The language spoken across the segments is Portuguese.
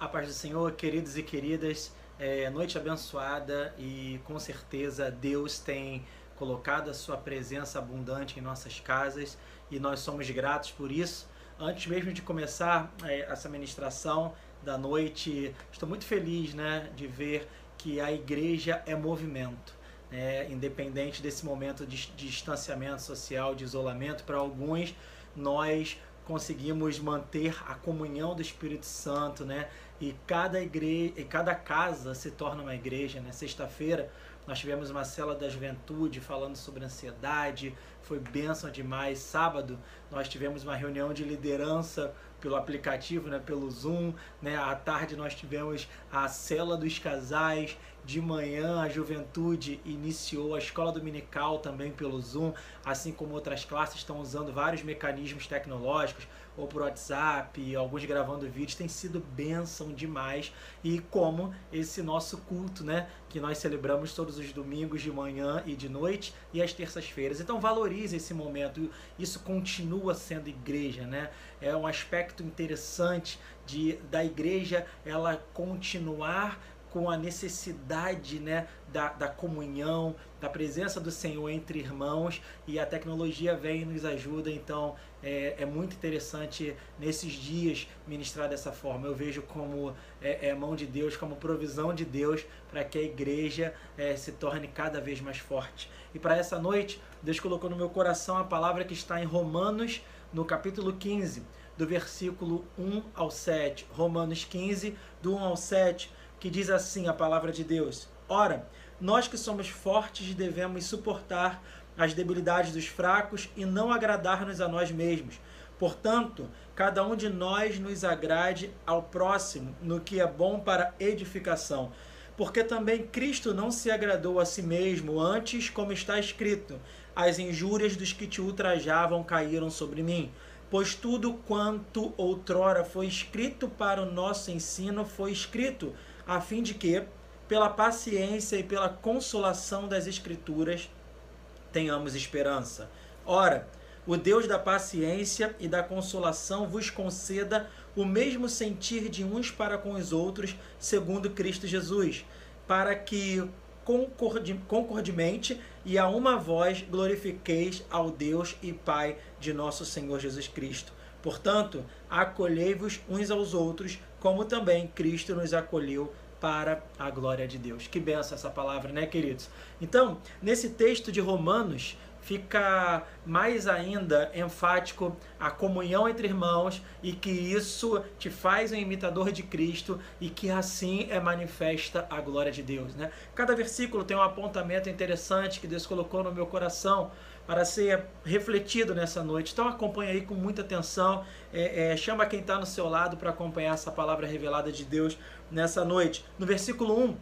A paz do Senhor, queridos e queridas, é, noite abençoada e com certeza Deus tem colocado a sua presença abundante em nossas casas e nós somos gratos por isso. Antes mesmo de começar é, essa ministração da noite, estou muito feliz né, de ver que a igreja é movimento. Né, independente desse momento de, de distanciamento social, de isolamento, para alguns nós conseguimos manter a comunhão do Espírito Santo, né? E cada igreja, e cada casa se torna uma igreja, né? Sexta-feira nós tivemos uma cela da juventude falando sobre ansiedade, foi bênção demais. Sábado nós tivemos uma reunião de liderança pelo aplicativo, né, pelo Zoom, né? À tarde nós tivemos a cela dos casais, de manhã a juventude iniciou a escola dominical também pelo Zoom, assim como outras classes estão usando vários mecanismos tecnológicos, ou por WhatsApp, alguns gravando vídeos, tem sido bênção demais. E como esse nosso culto, né, que nós celebramos todos os domingos de manhã e de noite e às terças-feiras. Então valorize esse momento. Isso continua sendo igreja, né? É um aspecto interessante de da igreja ela continuar com a necessidade né, da, da comunhão, da presença do Senhor entre irmãos e a tecnologia vem e nos ajuda, então é, é muito interessante nesses dias ministrar dessa forma. Eu vejo como é, é mão de Deus, como provisão de Deus para que a igreja é, se torne cada vez mais forte. E para essa noite, Deus colocou no meu coração a palavra que está em Romanos, no capítulo 15, do versículo 1 ao 7. Romanos 15, do 1 ao 7 que diz assim a palavra de Deus: Ora, nós que somos fortes devemos suportar as debilidades dos fracos e não agradar-nos a nós mesmos. Portanto, cada um de nós nos agrade ao próximo no que é bom para edificação. Porque também Cristo não se agradou a si mesmo, antes, como está escrito: As injúrias dos que te ultrajavam caíram sobre mim. Pois tudo quanto outrora foi escrito para o nosso ensino foi escrito a fim de que, pela paciência e pela consolação das Escrituras, tenhamos esperança. Ora, o Deus da paciência e da consolação vos conceda o mesmo sentir de uns para com os outros, segundo Cristo Jesus, para que concordemente e a uma voz glorifiqueis ao Deus e Pai de nosso Senhor Jesus Cristo. Portanto, acolhei-vos uns aos outros, como também Cristo nos acolheu para a glória de Deus. Que benção essa palavra, né, queridos? Então, nesse texto de Romanos, fica mais ainda enfático a comunhão entre irmãos e que isso te faz um imitador de Cristo e que assim é manifesta a glória de Deus, né? Cada versículo tem um apontamento interessante que Deus colocou no meu coração para ser refletido nessa noite. Então acompanha aí com muita atenção, é, é, chama quem está no seu lado para acompanhar essa palavra revelada de Deus nessa noite. No versículo 1,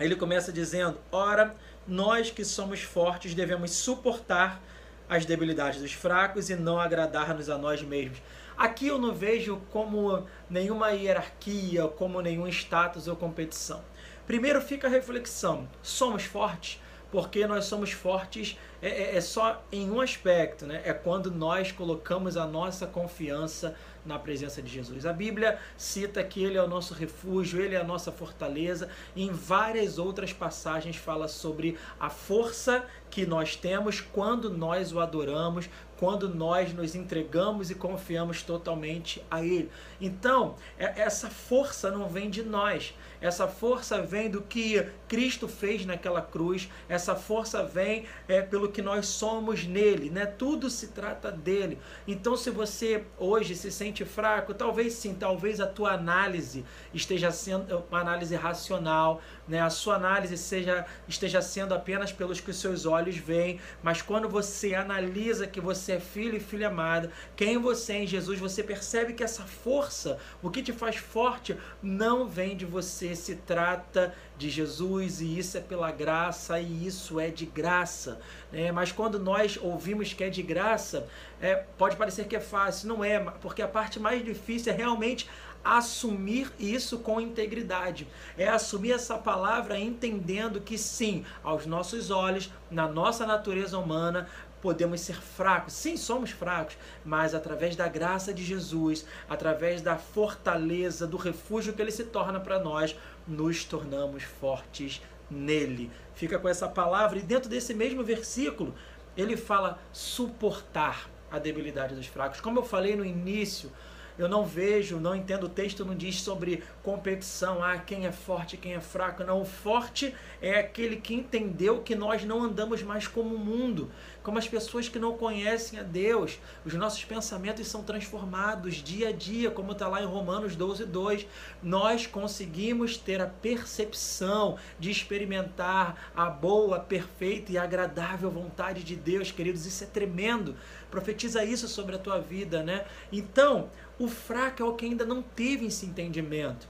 ele começa dizendo: Ora, nós que somos fortes devemos suportar as debilidades dos fracos e não agradar-nos a nós mesmos. Aqui eu não vejo como nenhuma hierarquia, como nenhum status ou competição. Primeiro fica a reflexão: somos fortes? Porque nós somos fortes é, é, é, só em um aspecto, né? É quando nós colocamos a nossa confiança na presença de Jesus. A Bíblia cita que Ele é o nosso refúgio, Ele é a nossa fortaleza. E em várias outras passagens fala sobre a força que nós temos quando nós o adoramos, quando nós nos entregamos e confiamos totalmente a Ele. Então, é, essa força não vem de nós, essa força vem do que Cristo fez naquela cruz, essa força vem é, pelo que nós somos nele, né? Tudo se trata dele. Então, se você hoje se sente fraco, talvez sim, talvez a tua análise esteja sendo uma análise racional, né? A sua análise seja, esteja sendo apenas pelos que os seus olhos veem, mas quando você analisa que você é filho e filha amada, quem você é em Jesus, você percebe que essa força, o que te faz forte, não vem de você, se trata de Jesus e isso é pela graça e isso é de graça. Né? Mas quando nós ouvimos que é de graça, é, pode parecer que é fácil, não é, porque a parte mais difícil é realmente assumir isso com integridade. É assumir essa palavra entendendo que sim, aos nossos olhos, na nossa natureza humana, podemos ser fracos. Sim, somos fracos, mas através da graça de Jesus, através da fortaleza, do refúgio que ele se torna para nós, nos tornamos fortes nele. Fica com essa palavra e dentro desse mesmo versículo, ele fala suportar a debilidade dos fracos. Como eu falei no início, eu não vejo, não entendo, o texto não diz sobre competição, ah, quem é forte, quem é fraco. Não, o forte é aquele que entendeu que nós não andamos mais como o mundo, como as pessoas que não conhecem a Deus. Os nossos pensamentos são transformados dia a dia, como está lá em Romanos 12, 2. Nós conseguimos ter a percepção de experimentar a boa, perfeita e agradável vontade de Deus, queridos. Isso é tremendo. Profetiza isso sobre a tua vida, né? Então, o fraco é o que ainda não teve esse entendimento.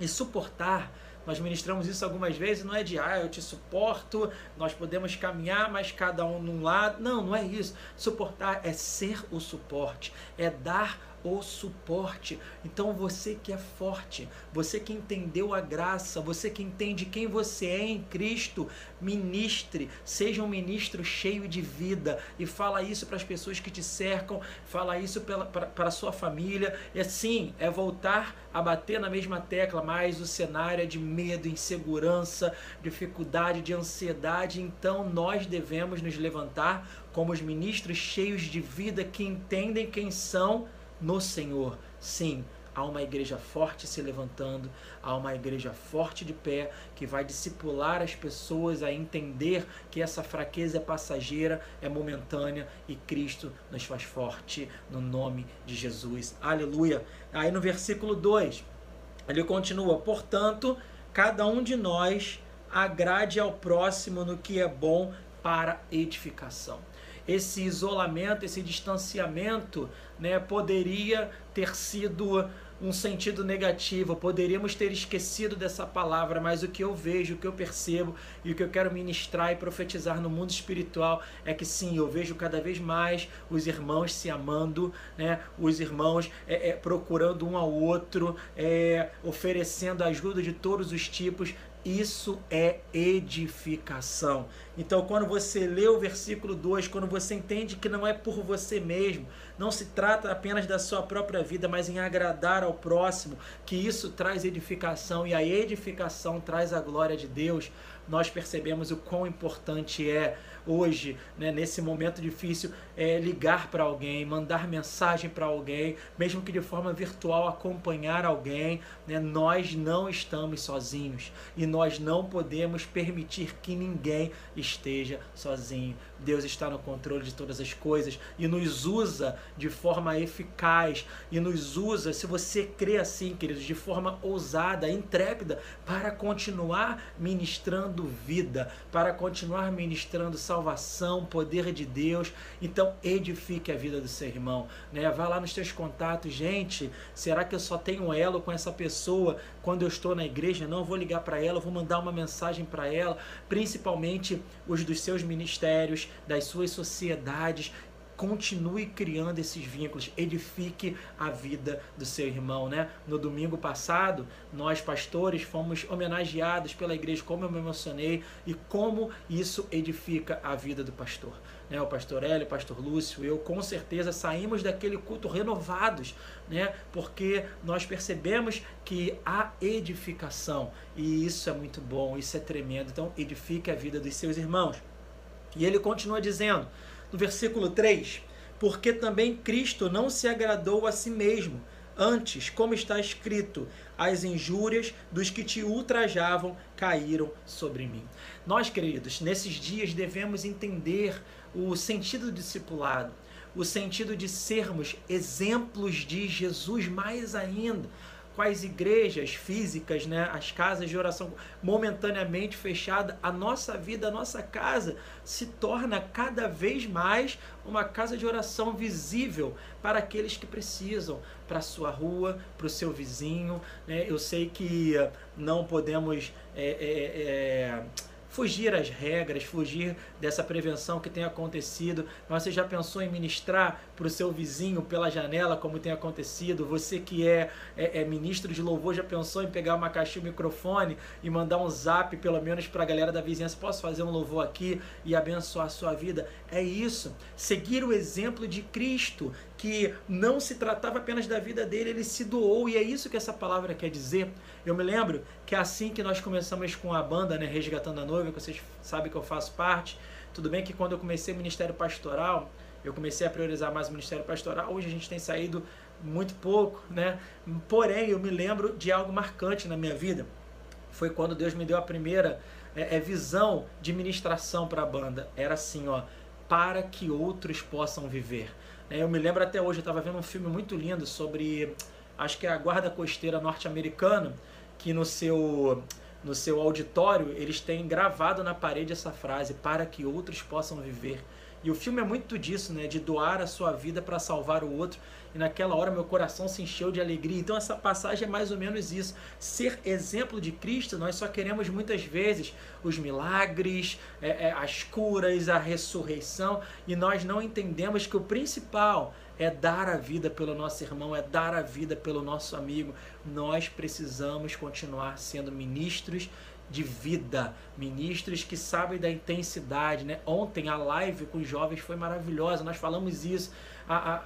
E suportar nós ministramos isso algumas vezes, não é de ah, eu te suporto, nós podemos caminhar, mas cada um num lado. Não, não é isso. Suportar é ser o suporte, é dar o suporte. Então você que é forte, você que entendeu a graça, você que entende quem você é em Cristo, ministre, seja um ministro cheio de vida e fala isso para as pessoas que te cercam, fala isso para a sua família. E assim, é voltar a bater na mesma tecla, mas o cenário é de medo, insegurança, dificuldade, de ansiedade. Então nós devemos nos levantar como os ministros cheios de vida que entendem quem são no Senhor. Sim, há uma igreja forte se levantando, há uma igreja forte de pé que vai discipular as pessoas a entender que essa fraqueza é passageira, é momentânea e Cristo nos faz forte no nome de Jesus. Aleluia. Aí no versículo 2, ele continua: "Portanto, cada um de nós agrade ao próximo no que é bom para edificação." Esse isolamento, esse distanciamento, né, poderia ter sido um sentido negativo, poderíamos ter esquecido dessa palavra, mas o que eu vejo, o que eu percebo e o que eu quero ministrar e profetizar no mundo espiritual é que sim, eu vejo cada vez mais os irmãos se amando, né? os irmãos é, é, procurando um ao outro, é, oferecendo ajuda de todos os tipos, isso é edificação. Então, quando você lê o versículo 2, quando você entende que não é por você mesmo, não se trata apenas da sua própria vida, mas em agradar ao próximo, que isso traz edificação e a edificação traz a glória de Deus, nós percebemos o quão importante é hoje, né, nesse momento difícil, é ligar para alguém, mandar mensagem para alguém, mesmo que de forma virtual acompanhar alguém. Né, nós não estamos sozinhos e nós não podemos permitir que ninguém esteja sozinho. Deus está no controle de todas as coisas e nos usa de forma eficaz e nos usa, se você crê assim, queridos, de forma ousada, intrépida, para continuar ministrando vida, para continuar ministrando salvação, poder de Deus. Então, edifique a vida do seu irmão, né? Vá lá nos teus contatos, gente, será que eu só tenho elo com essa pessoa quando eu estou na igreja? Não, vou ligar para ela, vou mandar uma mensagem para ela, principalmente os dos seus ministérios, das suas sociedades continue criando esses vínculos, edifique a vida do seu irmão, né? No domingo passado, nós pastores fomos homenageados pela igreja, como eu me emocionei e como isso edifica a vida do pastor. Né? O pastor Hélio, o pastor Lúcio, eu com certeza saímos daquele culto renovados, né? Porque nós percebemos que há edificação e isso é muito bom, isso é tremendo. Então, edifique a vida dos seus irmãos. E ele continua dizendo: no versículo 3: Porque também Cristo não se agradou a si mesmo. Antes, como está escrito, as injúrias dos que te ultrajavam caíram sobre mim. Nós, queridos, nesses dias devemos entender o sentido do discipulado, o sentido de sermos exemplos de Jesus mais ainda as igrejas físicas, né, as casas de oração momentaneamente fechadas, a nossa vida, a nossa casa se torna cada vez mais uma casa de oração visível para aqueles que precisam, para a sua rua, para o seu vizinho. Né? Eu sei que não podemos. É, é, é, fugir às regras, fugir dessa prevenção que tem acontecido. Mas você já pensou em ministrar para o seu vizinho pela janela, como tem acontecido. Você que é, é, é, ministro de louvor, já pensou em pegar uma caixinha, um microfone e mandar um zap, pelo menos para a galera da vizinhança: posso fazer um louvor aqui e abençoar a sua vida? É isso. Seguir o exemplo de Cristo, que não se tratava apenas da vida dele, ele se doou, e é isso que essa palavra quer dizer. Eu me lembro que é assim que nós começamos com a banda, né, Resgatando a Noiva, que vocês sabem que eu faço parte. Tudo bem que quando eu comecei o ministério pastoral, eu comecei a priorizar mais o ministério pastoral. Hoje a gente tem saído muito pouco, né? Porém, eu me lembro de algo marcante na minha vida. Foi quando Deus me deu a primeira é, é visão de ministração para a banda. Era assim, ó, para que outros possam viver. É, eu me lembro até hoje, eu estava vendo um filme muito lindo sobre, acho que é a guarda costeira norte-americana, que no seu no seu auditório eles têm gravado na parede essa frase para que outros possam viver. E o filme é muito disso, né? De doar a sua vida para salvar o outro. E naquela hora meu coração se encheu de alegria. Então essa passagem é mais ou menos isso. Ser exemplo de Cristo, nós só queremos muitas vezes os milagres, é, é, as curas, a ressurreição. E nós não entendemos que o principal é dar a vida pelo nosso irmão, é dar a vida pelo nosso amigo. Nós precisamos continuar sendo ministros de vida, ministros que sabem da intensidade, né? Ontem a live com os jovens foi maravilhosa, nós falamos isso. A, a,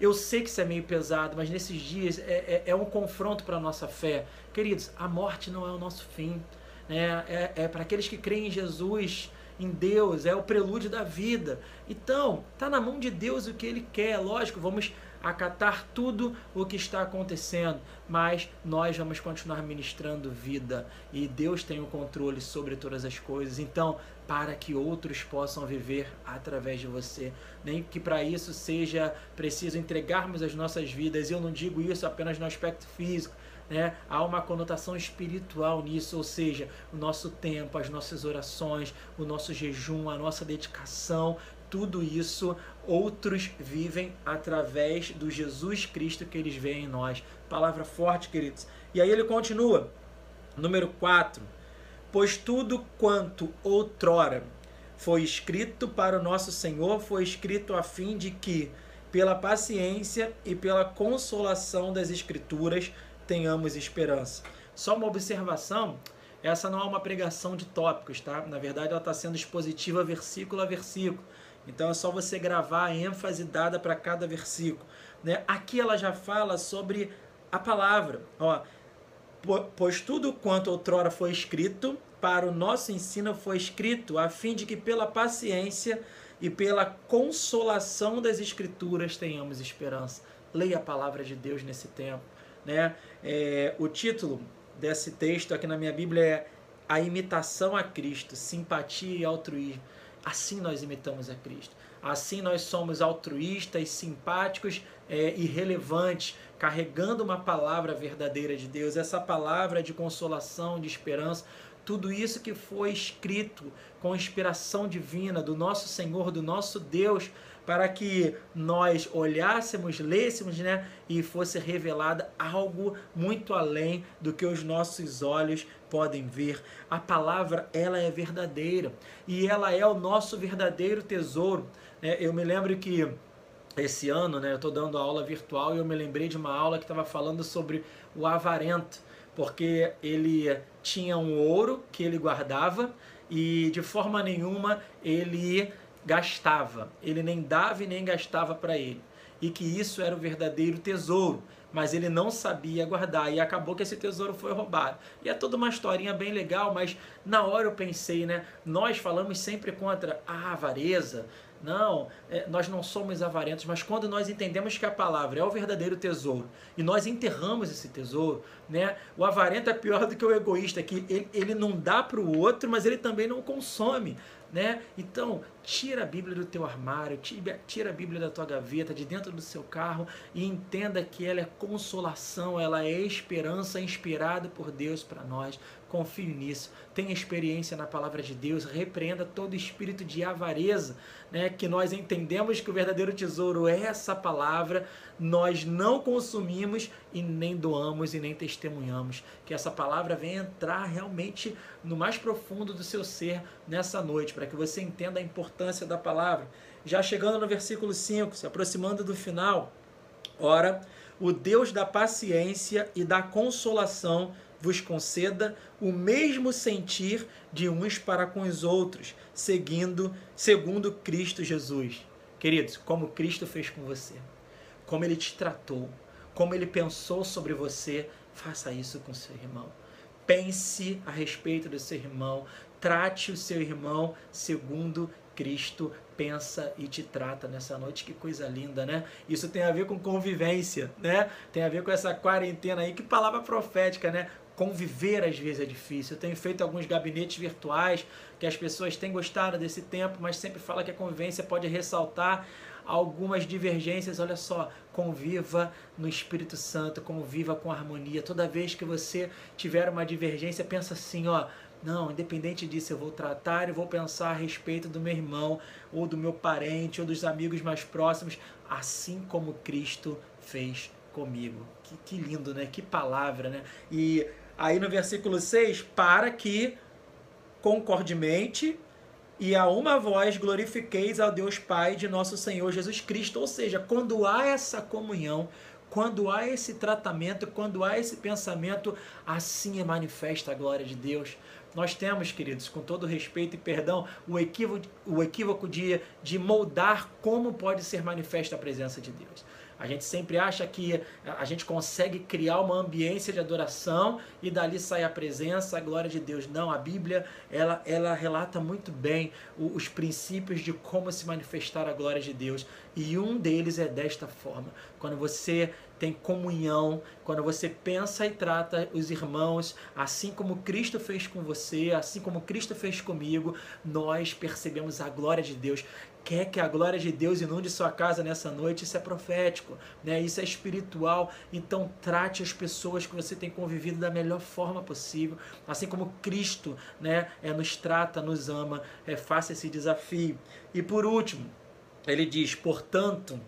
eu sei que isso é meio pesado, mas nesses dias é, é, é um confronto para a nossa fé. Queridos, a morte não é o nosso fim. Né? É, é para aqueles que creem em Jesus, em Deus, é o prelúdio da vida. Então, tá na mão de Deus o que Ele quer. Lógico, vamos acatar tudo o que está acontecendo, mas nós vamos continuar ministrando vida e Deus tem o controle sobre todas as coisas. Então, para que outros possam viver através de você, nem que para isso seja preciso entregarmos as nossas vidas. Eu não digo isso apenas no aspecto físico, né? Há uma conotação espiritual nisso, ou seja, o nosso tempo, as nossas orações, o nosso jejum, a nossa dedicação, tudo isso outros vivem através do Jesus Cristo que eles veem em nós. Palavra forte, queridos. E aí ele continua, número 4. Pois tudo quanto outrora foi escrito para o nosso Senhor foi escrito a fim de que, pela paciência e pela consolação das Escrituras, tenhamos esperança. Só uma observação: essa não é uma pregação de tópicos, tá? Na verdade, ela está sendo expositiva versículo a versículo. Então é só você gravar a ênfase dada para cada versículo. Né? Aqui ela já fala sobre a palavra. Ó, pois tudo quanto outrora foi escrito, para o nosso ensino foi escrito, a fim de que pela paciência e pela consolação das Escrituras tenhamos esperança. Leia a palavra de Deus nesse tempo. Né? É, o título desse texto aqui na minha Bíblia é A Imitação a Cristo, Simpatia e Altruísmo. Assim nós imitamos a Cristo. Assim nós somos altruístas, simpáticos é, e relevantes, carregando uma palavra verdadeira de Deus, essa palavra de consolação, de esperança, tudo isso que foi escrito com inspiração divina do nosso Senhor, do nosso Deus, para que nós olhássemos, lêssemos, né, e fosse revelada algo muito além do que os nossos olhos podem ver. A palavra, ela é verdadeira e ela é o nosso verdadeiro tesouro. É, eu me lembro que esse ano, né, eu estou dando aula virtual e eu me lembrei de uma aula que estava falando sobre o avarento, porque ele tinha um ouro que ele guardava e de forma nenhuma ele gastava. Ele nem dava e nem gastava para ele. E que isso era o verdadeiro tesouro. Mas ele não sabia guardar e acabou que esse tesouro foi roubado. E é toda uma historinha bem legal, mas na hora eu pensei, né? Nós falamos sempre contra a avareza, não, é, nós não somos avarentos, mas quando nós entendemos que a palavra é o verdadeiro tesouro e nós enterramos esse tesouro, né? O avarento é pior do que o egoísta, que ele, ele não dá para o outro, mas ele também não consome né? Então, tira a Bíblia do teu armário, tira a Bíblia da tua gaveta, de dentro do seu carro e entenda que ela é consolação, ela é esperança inspirada por Deus para nós. Confie nisso. Tenha experiência na palavra de Deus, repreenda todo espírito de avareza, né? Que nós entendemos que o verdadeiro tesouro é essa palavra, nós não consumimos e nem doamos e nem testemunhamos. Que essa palavra venha entrar realmente no mais profundo do seu ser nessa noite, para que você entenda a importância importância da palavra. Já chegando no versículo 5, se aproximando do final, ora, o Deus da paciência e da consolação vos conceda o mesmo sentir de uns para com os outros, seguindo segundo Cristo Jesus. Queridos, como Cristo fez com você, como ele te tratou, como ele pensou sobre você, faça isso com seu irmão. Pense a respeito do seu irmão, trate o seu irmão segundo Cristo pensa e te trata nessa noite. Que coisa linda, né? Isso tem a ver com convivência, né? Tem a ver com essa quarentena aí. Que palavra profética, né? Conviver às vezes é difícil. Eu tenho feito alguns gabinetes virtuais que as pessoas têm gostado desse tempo, mas sempre fala que a convivência pode ressaltar algumas divergências. Olha só, conviva no Espírito Santo, conviva com harmonia. Toda vez que você tiver uma divergência, pensa assim, ó, não, independente disso, eu vou tratar e vou pensar a respeito do meu irmão, ou do meu parente, ou dos amigos mais próximos, assim como Cristo fez comigo. Que, que lindo, né? Que palavra, né? E aí no versículo 6, para que concordemente e a uma voz glorifiqueis ao Deus Pai de nosso Senhor Jesus Cristo. Ou seja, quando há essa comunhão, quando há esse tratamento, quando há esse pensamento, assim é manifesta a glória de Deus. Nós temos, queridos, com todo respeito e perdão, o equívoco, o equívoco de, de moldar como pode ser manifesta a presença de Deus. A gente sempre acha que a gente consegue criar uma ambiência de adoração e dali sai a presença, a glória de Deus. Não, a Bíblia ela, ela relata muito bem os princípios de como se manifestar a glória de Deus. E um deles é desta forma: quando você tem comunhão, quando você pensa e trata os irmãos, assim como Cristo fez com você, assim como Cristo fez comigo, nós percebemos a glória de Deus. Quer que a glória de Deus inunde sua casa nessa noite? Isso é profético, né? isso é espiritual. Então, trate as pessoas que você tem convivido da melhor forma possível, assim como Cristo né, é, nos trata, nos ama. É, faça esse desafio. E por último, ele diz: portanto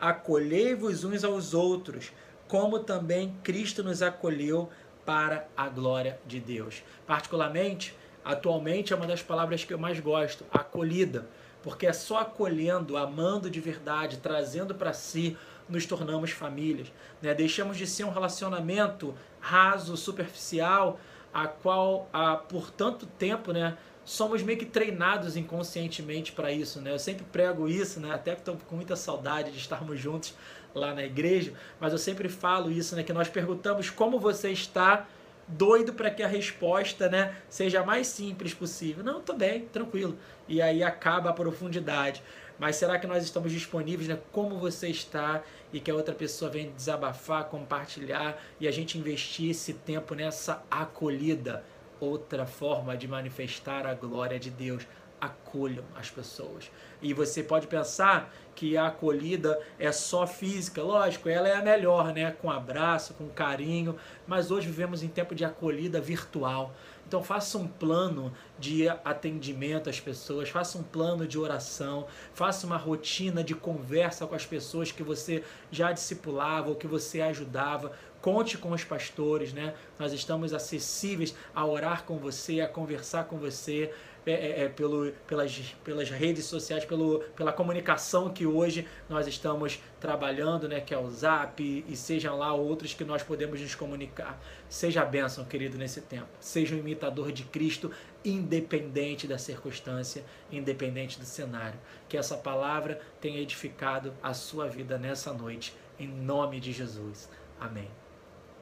acolhei-vos uns aos outros, como também Cristo nos acolheu para a glória de Deus. Particularmente, atualmente é uma das palavras que eu mais gosto, acolhida, porque é só acolhendo, amando de verdade, trazendo para si, nos tornamos famílias. Né? Deixamos de ser um relacionamento raso, superficial, a qual há por tanto tempo né, somos meio que treinados inconscientemente para isso, né? Eu sempre prego isso, né? Até que estou com muita saudade de estarmos juntos lá na igreja, mas eu sempre falo isso, né? Que nós perguntamos como você está, doido para que a resposta, né, seja a mais simples possível. Não, tô bem, tranquilo. E aí acaba a profundidade. Mas será que nós estamos disponíveis, né? Como você está e que a outra pessoa venha desabafar, compartilhar e a gente investir esse tempo nessa acolhida? outra forma de manifestar a glória de Deus. Acolham as pessoas. E você pode pensar que a acolhida é só física, lógico, ela é a melhor, né? Com abraço, com carinho, mas hoje vivemos em tempo de acolhida virtual. Então faça um plano de atendimento às pessoas, faça um plano de oração, faça uma rotina de conversa com as pessoas que você já discipulava ou que você ajudava. Conte com os pastores, né? Nós estamos acessíveis a orar com você, a conversar com você. É, é, é, pelo, pelas, pelas redes sociais, pelo, pela comunicação que hoje nós estamos trabalhando, né, que é o Zap e, sejam lá outros que nós podemos nos comunicar. Seja a bênção, querido, nesse tempo. Seja um imitador de Cristo, independente da circunstância, independente do cenário. Que essa palavra tenha edificado a sua vida nessa noite, em nome de Jesus. Amém.